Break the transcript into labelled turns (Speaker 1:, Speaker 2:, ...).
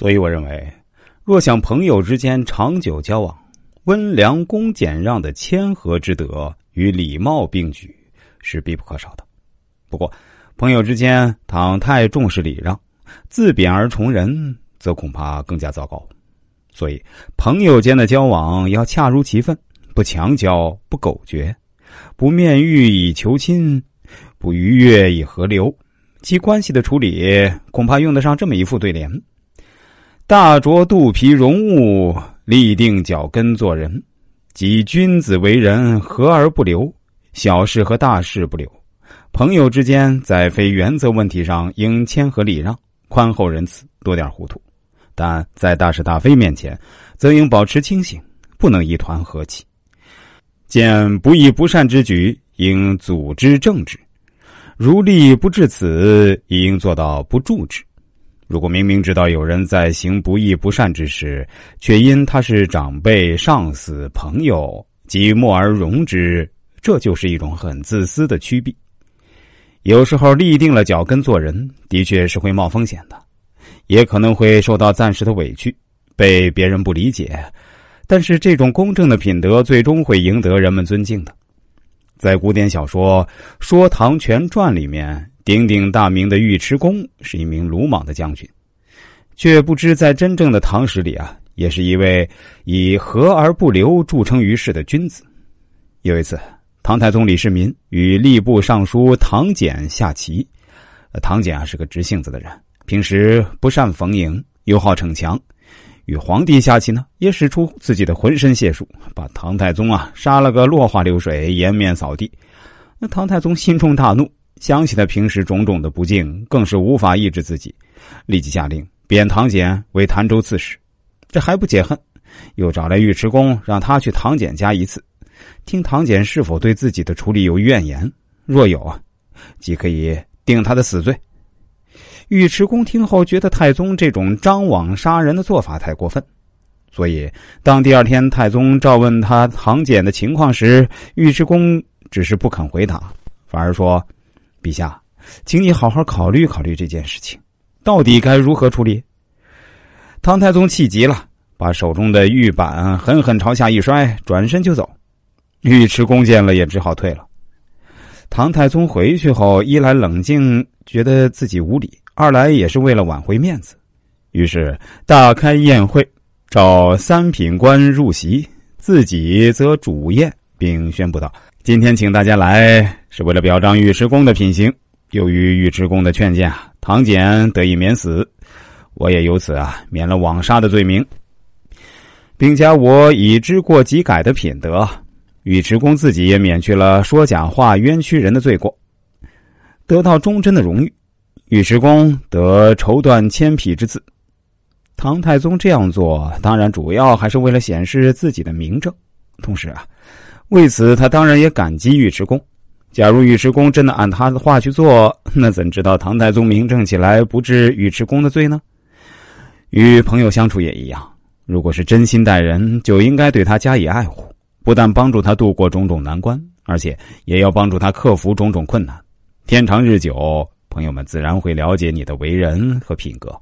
Speaker 1: 所以我认为，若想朋友之间长久交往，温良恭俭让的谦和之德与礼貌并举是必不可少的。不过，朋友之间倘太重视礼让，自贬而崇人，则恐怕更加糟糕。所以，朋友间的交往要恰如其分，不强交，不苟绝，不面欲以求亲，不逾越以合流。其关系的处理，恐怕用得上这么一副对联：大着肚皮容物，立定脚跟做人。即君子为人，和而不留；小事和大事不留。朋友之间，在非原则问题上，应谦和礼让，宽厚仁慈，多点糊涂。但在大是大非面前，则应保持清醒，不能一团和气。见不义不善之举，应组织正治；如力不至此，应做到不助之。如果明明知道有人在行不义不善之事，却因他是长辈、上司、朋友，即默而容之，这就是一种很自私的趋避。有时候立定了脚跟做人，的确是会冒风险的。也可能会受到暂时的委屈，被别人不理解，但是这种公正的品德最终会赢得人们尊敬的。在古典小说《说唐全传》里面，鼎鼎大名的尉迟恭是一名鲁莽的将军，却不知在真正的唐史里啊，也是一位以和而不留著称于世的君子。有一次，唐太宗李世民与吏部尚书唐俭下棋，唐俭啊是个直性子的人。平时不善逢迎，又好逞强，与皇帝下棋呢，也使出自己的浑身解数，把唐太宗啊杀了个落花流水，颜面扫地。那唐太宗心中大怒，想起他平时种种的不敬，更是无法抑制自己，立即下令贬唐俭为潭州刺史。这还不解恨，又找来尉迟恭，让他去唐俭家一次，听唐俭是否对自己的处理有怨言。若有啊，即可以定他的死罪。尉迟恭听后，觉得太宗这种张网杀人的做法太过分，所以当第二天太宗召问他唐俭的情况时，尉迟恭只是不肯回答，反而说：“陛下，请你好好考虑考虑这件事情，到底该如何处理。”唐太宗气急了，把手中的玉板狠狠朝下一摔，转身就走。尉迟恭见了，也只好退了。唐太宗回去后，一来冷静，觉得自己无礼。二来也是为了挽回面子，于是大开宴会，找三品官入席，自己则主宴，并宣布道：“今天请大家来，是为了表彰尉迟恭的品行。由于尉迟恭的劝谏，唐俭得以免死，我也由此啊免了枉杀的罪名，并加我以知过即改的品德。尉迟恭自己也免去了说假话冤屈人的罪过，得到忠贞的荣誉。”尉迟恭得绸缎千匹之赐。唐太宗这样做，当然主要还是为了显示自己的名正，同时啊，为此他当然也感激尉迟恭。假如尉迟恭真的按他的话去做，那怎知道唐太宗名正起来不治尉迟恭的罪呢？与朋友相处也一样，如果是真心待人，就应该对他加以爱护，不但帮助他度过种种难关，而且也要帮助他克服种种困难。天长日久。朋友们自然会了解你的为人和品格。